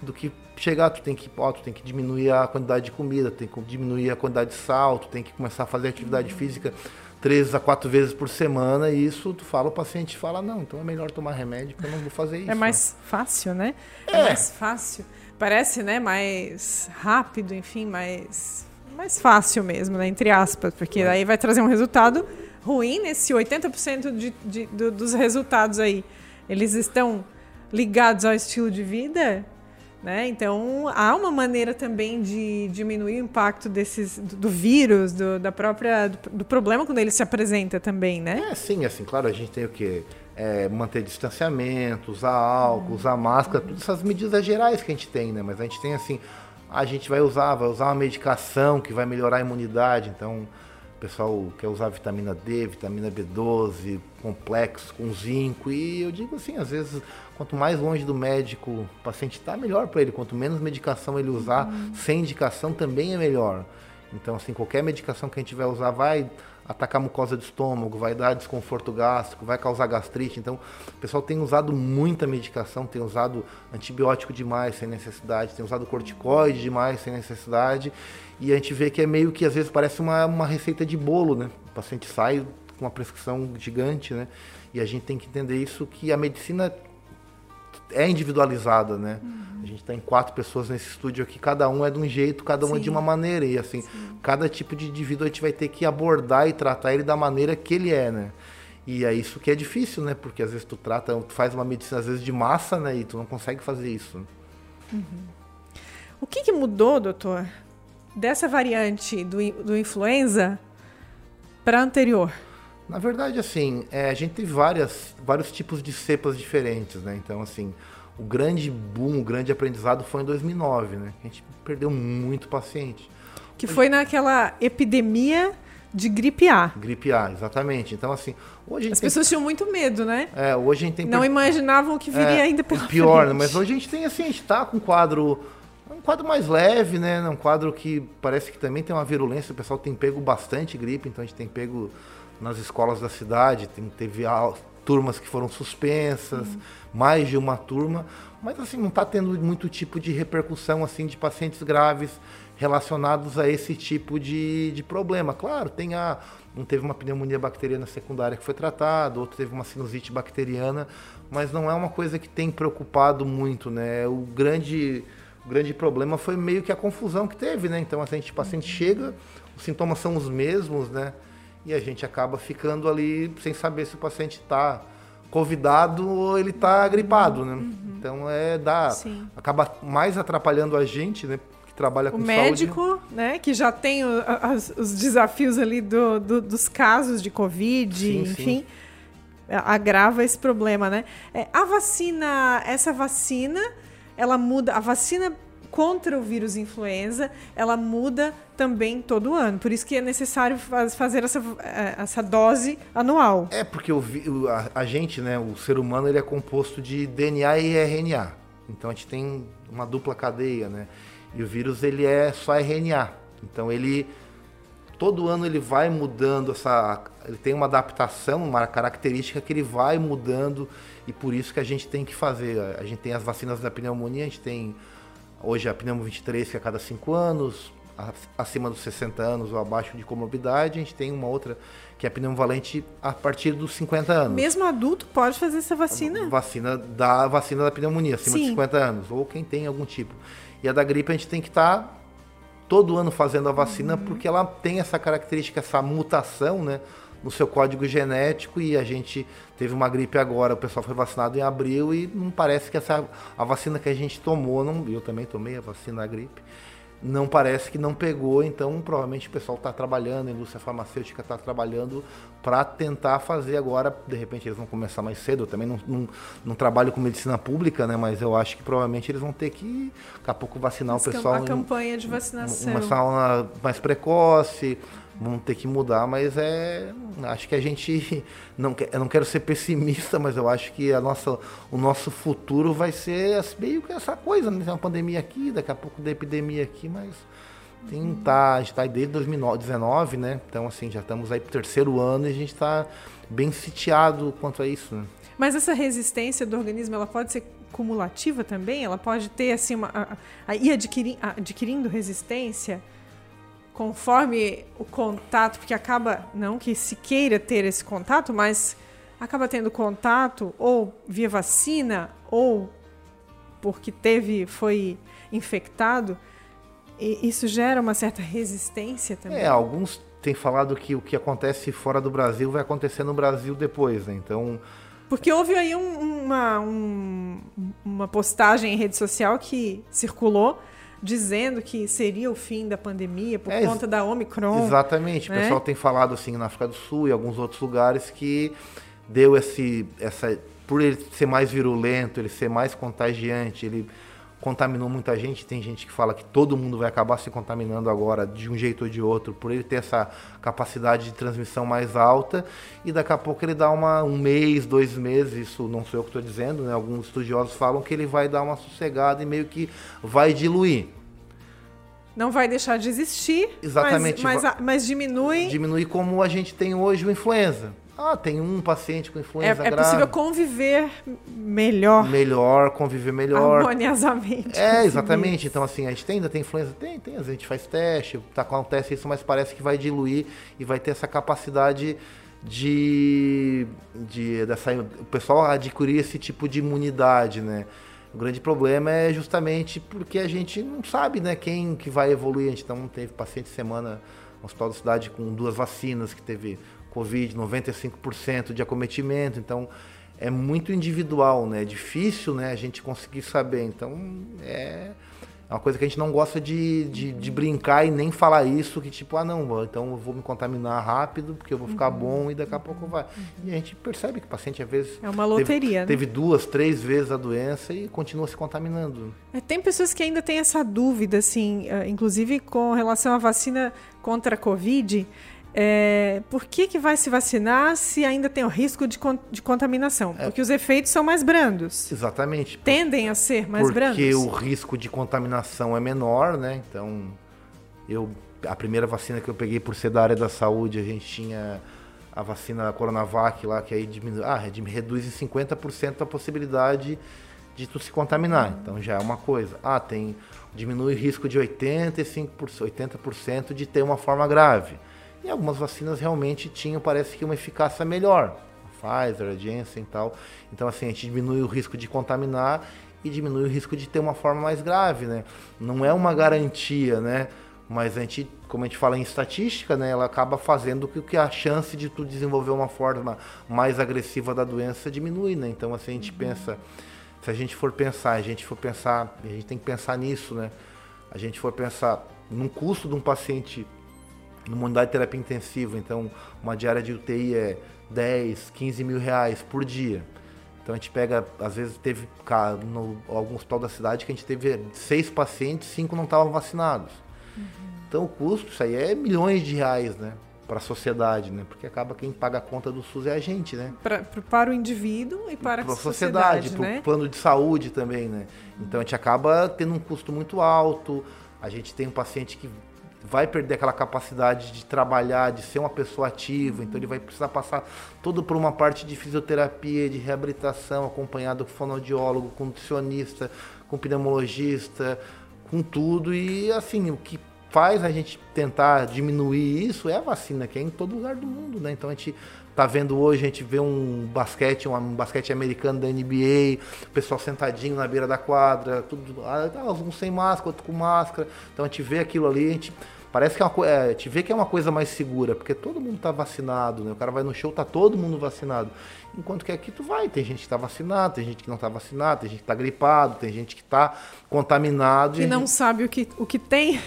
do que chegar, tu tem que, ó, tu tem que diminuir a quantidade de comida, tem que diminuir a quantidade de sal, tu tem que começar a fazer atividade física três a quatro vezes por semana e isso tu fala, o paciente fala, não, então é melhor tomar remédio porque eu não vou fazer é isso. É mais fácil, né? É, é mais fácil. Parece, né, mais rápido, enfim, mais mais fácil mesmo, né? Entre aspas, porque aí vai trazer um resultado ruim nesse 80% de, de, de, dos resultados aí. Eles estão ligados ao estilo de vida, né? Então há uma maneira também de diminuir o impacto desses do, do vírus, do, da própria do, do, problema quando ele se apresenta também, né? É, sim, assim, claro, a gente tem o que é, manter distanciamento, usar álcool, usar máscara, todas essas medidas gerais que a gente tem, né? Mas a gente tem assim a gente vai usar, vai usar uma medicação que vai melhorar a imunidade. Então, o pessoal quer usar vitamina D, vitamina B12, complexo com zinco. E eu digo assim, às vezes, quanto mais longe do médico o paciente está, melhor para ele. Quanto menos medicação ele usar, uhum. sem indicação também é melhor. Então, assim, qualquer medicação que a gente vai usar vai atacar mucosa do estômago, vai dar desconforto gástrico, vai causar gastrite. Então, o pessoal tem usado muita medicação, tem usado antibiótico demais sem necessidade, tem usado corticoide demais sem necessidade. E a gente vê que é meio que às vezes parece uma, uma receita de bolo, né? O paciente sai com uma prescrição gigante, né? E a gente tem que entender isso que a medicina é individualizada, né? Uhum. A gente está em quatro pessoas nesse estúdio aqui, cada um é de um jeito, cada um é de uma maneira. E assim, Sim. cada tipo de indivíduo a gente vai ter que abordar e tratar ele da maneira que ele é, né? E é isso que é difícil, né? Porque às vezes tu trata, tu faz uma medicina às vezes de massa, né? E tu não consegue fazer isso. Uhum. O que, que, mudou, doutor, dessa variante do, do influenza para anterior? Na verdade, assim, é, a gente tem várias, vários tipos de cepas diferentes, né? Então, assim, o grande boom, o grande aprendizado foi em 2009, né? A gente perdeu muito paciente. Que foi naquela epidemia de gripe A. Gripe A, exatamente. Então, assim, hoje As pessoas tinham muito medo, né? É, hoje a gente tem... Não imaginavam que viria é, ainda pela pior, né? Mas hoje a gente tem, assim, a gente tá com um quadro... Um quadro mais leve, né? Um quadro que parece que também tem uma virulência. O pessoal tem pego bastante gripe, então a gente tem pego nas escolas da cidade, tem, teve turmas que foram suspensas, uhum. mais de uma turma, mas assim não está tendo muito tipo de repercussão assim de pacientes graves relacionados a esse tipo de, de problema. Claro, tem a um teve uma pneumonia bacteriana secundária que foi tratado, outro teve uma sinusite bacteriana, mas não é uma coisa que tem preocupado muito, né? O grande o grande problema foi meio que a confusão que teve, né? Então, assim, a gente, o paciente chega, os sintomas são os mesmos, né? E a gente acaba ficando ali sem saber se o paciente está convidado ou ele está gripado, né? Uhum. Então é dá Sim. acaba mais atrapalhando a gente, né? Que trabalha com o médico, saúde. né? Que já tem o, as, os desafios ali do, do, dos casos de covid, sim, enfim. Sim. Agrava esse problema, né? É, a vacina, essa vacina, ela muda. A vacina contra o vírus influenza, ela muda também todo ano. Por isso que é necessário fazer essa, eh, essa dose anual. É, porque o, a, a gente, né, o ser humano, ele é composto de DNA e RNA. Então a gente tem uma dupla cadeia, né? E o vírus, ele é só RNA. Então ele todo ano ele vai mudando essa ele tem uma adaptação, uma característica que ele vai mudando e por isso que a gente tem que fazer. A gente tem as vacinas da pneumonia, a gente tem Hoje a pneumo 23 que é a cada 5 anos, acima dos 60 anos ou abaixo de comorbidade, a gente tem uma outra que é a pneumovalente a partir dos 50 anos. Mesmo adulto pode fazer essa vacina? A vacina da vacina da pneumonia, acima Sim. de 50 anos, ou quem tem algum tipo. E a da gripe a gente tem que estar tá todo ano fazendo a vacina uhum. porque ela tem essa característica, essa mutação, né? No seu código genético e a gente teve uma gripe agora, o pessoal foi vacinado em abril e não parece que essa a vacina que a gente tomou, não, eu também tomei a vacina da gripe, não parece que não pegou, então provavelmente o pessoal está trabalhando, a indústria farmacêutica está trabalhando para tentar fazer agora, de repente eles vão começar mais cedo, eu também não, não, não, trabalho com medicina pública, né, mas eu acho que provavelmente eles vão ter que, daqui a pouco, vacinar Mas o pessoal. A campanha de vacinação. Uma sauna mais precoce, vamos ter que mudar, mas é. Acho que a gente. *laughs* Não, eu não quero ser pessimista, mas eu acho que a nossa, o nosso futuro vai ser meio que essa coisa, né? Tem uma pandemia aqui, daqui a pouco da epidemia aqui, mas. Tem, tá, a gente está aí desde 2019, né? Então, assim, já estamos aí pro terceiro ano e a gente está bem sitiado quanto a isso, né? Mas essa resistência do organismo, ela pode ser cumulativa também? Ela pode ter, assim, uma, a, a, ir adquiri, adquirindo resistência conforme o contato, porque acaba, não que se queira ter esse contato, mas acaba tendo contato ou via vacina ou porque teve, foi infectado, e isso gera uma certa resistência também. É, alguns têm falado que o que acontece fora do Brasil vai acontecer no Brasil depois, né? Então. Porque houve aí um, uma, um, uma postagem em rede social que circulou dizendo que seria o fim da pandemia por é, conta da Omicron. Exatamente. Né? O pessoal tem falado assim na África do Sul e alguns outros lugares que deu esse essa por ele ser mais virulento, ele ser mais contagiante, ele contaminou muita gente. Tem gente que fala que todo mundo vai acabar se contaminando agora de um jeito ou de outro, por ele ter essa capacidade de transmissão mais alta. E daqui a pouco ele dá uma, um mês, dois meses, isso não sou eu que estou dizendo, né? alguns estudiosos falam que ele vai dar uma sossegada e meio que vai diluir. Não vai deixar de existir, Exatamente, mas, mas, mas diminui. Diminui como a gente tem hoje o influenza. Ah, tem um paciente com influenza é, grave. É possível conviver melhor. Melhor, conviver melhor. Harmoniosamente. É, exatamente. Então, assim, a gente tem, ainda tem influenza? Tem, tem. A gente faz teste, tá, acontece isso, mas parece que vai diluir e vai ter essa capacidade de, de dessa, o pessoal adquirir esse tipo de imunidade, né? O grande problema é justamente porque a gente não sabe, né, quem que vai evoluir. A gente não teve paciente semana no Hospital da Cidade com duas vacinas, que teve Covid, 95% de acometimento, então é muito individual, né? É difícil né, a gente conseguir saber. Então é uma coisa que a gente não gosta de, de, de, brincar e nem falar isso, que tipo, ah não, então eu vou me contaminar rápido, porque eu vou ficar uhum. bom e daqui a pouco vai. Uhum. E a gente percebe que o paciente às vezes. É uma loteria, teve, né? teve duas, três vezes a doença e continua se contaminando. É, tem pessoas que ainda têm essa dúvida, assim, eh, inclusive com relação à vacina contra a Covid. É, por que, que vai se vacinar se ainda tem o risco de, con de contaminação? É. Porque os efeitos são mais brandos. Exatamente. Tendem a ser mais porque brandos. Porque o risco de contaminação é menor, né? Então, eu a primeira vacina que eu peguei por ser da área da saúde, a gente tinha a vacina Coronavac lá, que aí diminui, ah, reduz em 50% a possibilidade de tu se contaminar. Então já é uma coisa. Ah, tem diminui o risco de 85%, 80% de ter uma forma grave. E algumas vacinas realmente tinham, parece que, uma eficácia melhor. A Pfizer, a Janssen e tal. Então, assim, a gente diminui o risco de contaminar e diminui o risco de ter uma forma mais grave, né? Não é uma garantia, né? Mas a gente, como a gente fala em estatística, né, ela acaba fazendo com que a chance de tu desenvolver uma forma mais agressiva da doença diminui, né? Então, assim, a gente pensa, se a gente for pensar, a gente for pensar, a gente tem que pensar nisso, né? A gente for pensar num custo de um paciente numa unidade de terapia intensiva, então uma diária de UTI é 10, 15 mil reais por dia. Então a gente pega, às vezes teve no algum hospital da cidade que a gente teve seis pacientes, cinco não estavam vacinados. Uhum. Então o custo, isso aí é milhões de reais, né? Para a sociedade, né? Porque acaba quem paga a conta do SUS é a gente, né? Pra, para o indivíduo e para a sociedade, sociedade né? para o plano de saúde também, né? Então a gente acaba tendo um custo muito alto. A gente tem um paciente que vai perder aquela capacidade de trabalhar, de ser uma pessoa ativa, então ele vai precisar passar todo por uma parte de fisioterapia, de reabilitação, acompanhado com fonoaudiólogo, com nutricionista, com pneumologista, com tudo e assim, o que faz a gente tentar diminuir isso é a vacina, que é em todo lugar do mundo, né? Então a gente tá vendo hoje, a gente vê um basquete, um, basquete americano da NBA, o pessoal sentadinho na beira da quadra, tudo, ah, alguns sem máscara, outros com máscara. Então a gente vê aquilo ali, a gente parece que é uma é, a gente vê que é uma coisa mais segura, porque todo mundo tá vacinado, né? O cara vai no show, tá todo mundo vacinado. Enquanto que aqui tu vai, tem gente que tá vacinado, tem gente que não tá vacinado, tem gente que tá gripado, tem gente que tá contaminado. Que não gente... sabe o que, o que tem.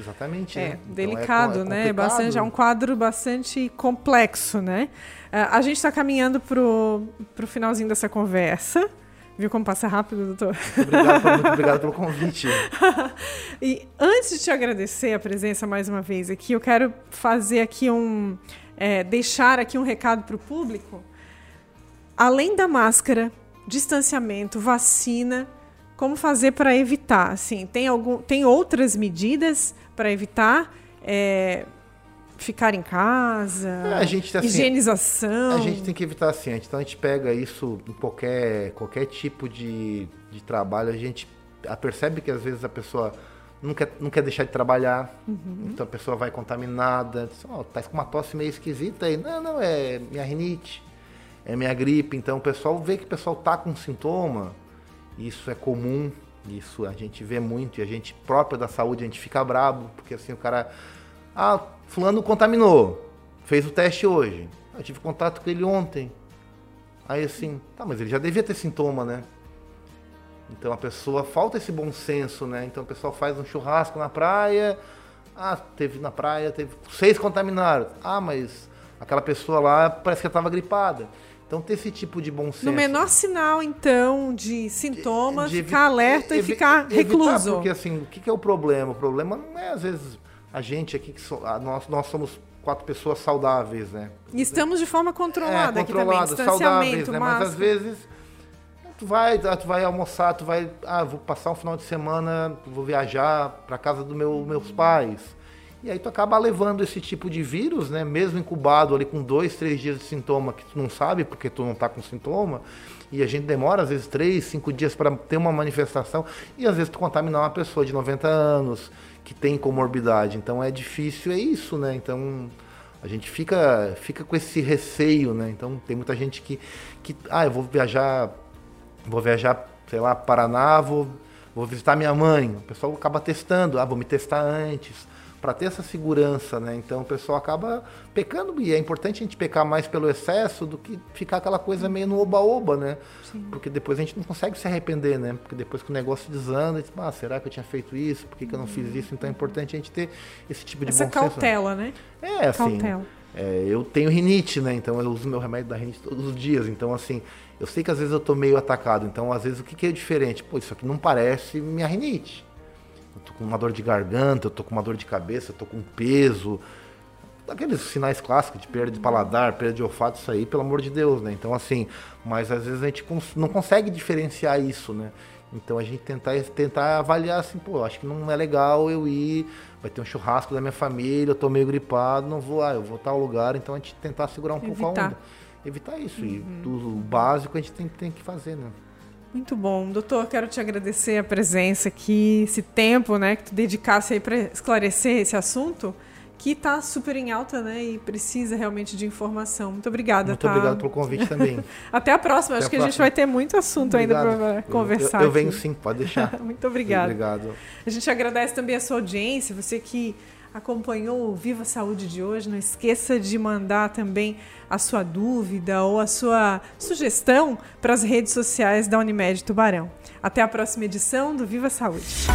Exatamente. É, né? delicado, então é, é né? Bastante, é um quadro bastante complexo, né? Uh, a gente está caminhando para o finalzinho dessa conversa. Viu como passa rápido, doutor? Obrigado, muito obrigado pelo *laughs* convite. e antes de te agradecer a presença mais uma vez aqui, eu quero fazer aqui um. É, deixar aqui um recado para o público. Além da máscara, distanciamento, vacina, como fazer para evitar? Assim, tem, algum, tem outras medidas para evitar é, ficar em casa? É, a gente, assim, higienização? A gente tem que evitar assim. Então a gente pega isso em qualquer, qualquer tipo de, de trabalho. A gente percebe que às vezes a pessoa não quer, não quer deixar de trabalhar. Uhum. Então a pessoa vai contaminada. Diz, oh, tá com uma tosse meio esquisita aí. Não, não, é minha rinite, é minha gripe. Então o pessoal vê que o pessoal tá com sintoma. Isso é comum isso a gente vê muito e a gente própria da saúde, a gente fica brabo, porque assim o cara. Ah, fulano contaminou. Fez o teste hoje. Eu tive contato com ele ontem. Aí assim, tá, mas ele já devia ter sintoma, né? Então a pessoa falta esse bom senso, né? Então o pessoal faz um churrasco na praia. Ah, teve na praia, teve seis contaminados. Ah, mas aquela pessoa lá parece que estava gripada. Então, ter esse tipo de bom senso. No menor sinal, então, de sintomas, de, de ficar alerta e ficar recluso. Porque, assim, o que, que, é o problema? O problema não é, às vezes, a gente aqui, que so, a, nós, nós somos quatro pessoas saudáveis, né? E estamos de forma controlada, é, controlada aqui também, saudáveis, né? Mas, às vezes, tu vai, tu vai almoçar, tu vai... Ah, vou passar um final de semana, vou viajar para casa dos meu, meus pais e aí tu acaba levando esse tipo de vírus, né? Mesmo incubado ali com dois, três dias de sintoma que tu não sabe porque tu não tá com sintoma. E a gente demora às vezes três, cinco dias para ter uma manifestação. E às vezes tu contaminar uma pessoa de 90 anos que tem comorbidade. Então é difícil, é isso, né? Então a gente fica, fica com esse receio, né? Então tem muita gente que, que ah, eu vou viajar, vou viajar, sei lá, Paraná, vou, vou visitar minha mãe. O pessoal acaba testando, ah, vou me testar antes para ter essa segurança, né? Então o pessoal acaba pecando e é importante a gente pecar mais pelo excesso do que ficar aquela coisa meio no oba-oba, né? Sim. Porque depois a gente não consegue se arrepender, né? Porque depois que o negócio desanda, a gente, ah, será que eu tinha feito isso? Por que, que eu não fiz isso? Então é importante a gente ter esse tipo de essa bom cautela, senso, né? né? É, assim. Cautela. É, eu tenho rinite, né? Então eu uso meu remédio da rinite todos os dias. Então, assim, eu sei que às vezes eu tô meio atacado. Então, às vezes, o que, que é diferente? Pô, isso aqui não parece minha rinite eu tô com uma dor de garganta, eu tô com uma dor de cabeça, eu tô com peso. Aqueles sinais clássicos de perda de paladar, perda de olfato, isso aí, pelo amor de Deus, né? Então, assim, mas às vezes a gente não consegue diferenciar isso, né? Então a gente tentar, tentar avaliar assim, pô, acho que não é legal eu ir, vai ter um churrasco da minha família, eu tô meio gripado, não vou, ah, eu vou ao lugar, então a gente tentar segurar um Evitar. pouco a onda. Evitar isso. Uhum. E o básico a gente tem, tem que fazer, né? Muito bom. Doutor, quero te agradecer a presença aqui, esse tempo né, que tu dedicasse aí para esclarecer esse assunto, que está super em alta, né? E precisa realmente de informação. Muito obrigada. Muito tá? obrigado pelo convite também. *laughs* Até a próxima. Até Acho a que próxima. a gente vai ter muito assunto Obrigado. ainda para conversar. Eu, eu, eu venho sim, pode deixar. *laughs* Muito obrigada. Obrigado. A gente agradece também a sua audiência, você que acompanhou o Viva Saúde de hoje. Não esqueça de mandar também a sua dúvida ou a sua sugestão para as redes sociais da Unimed Tubarão. Até a próxima edição do Viva Saúde.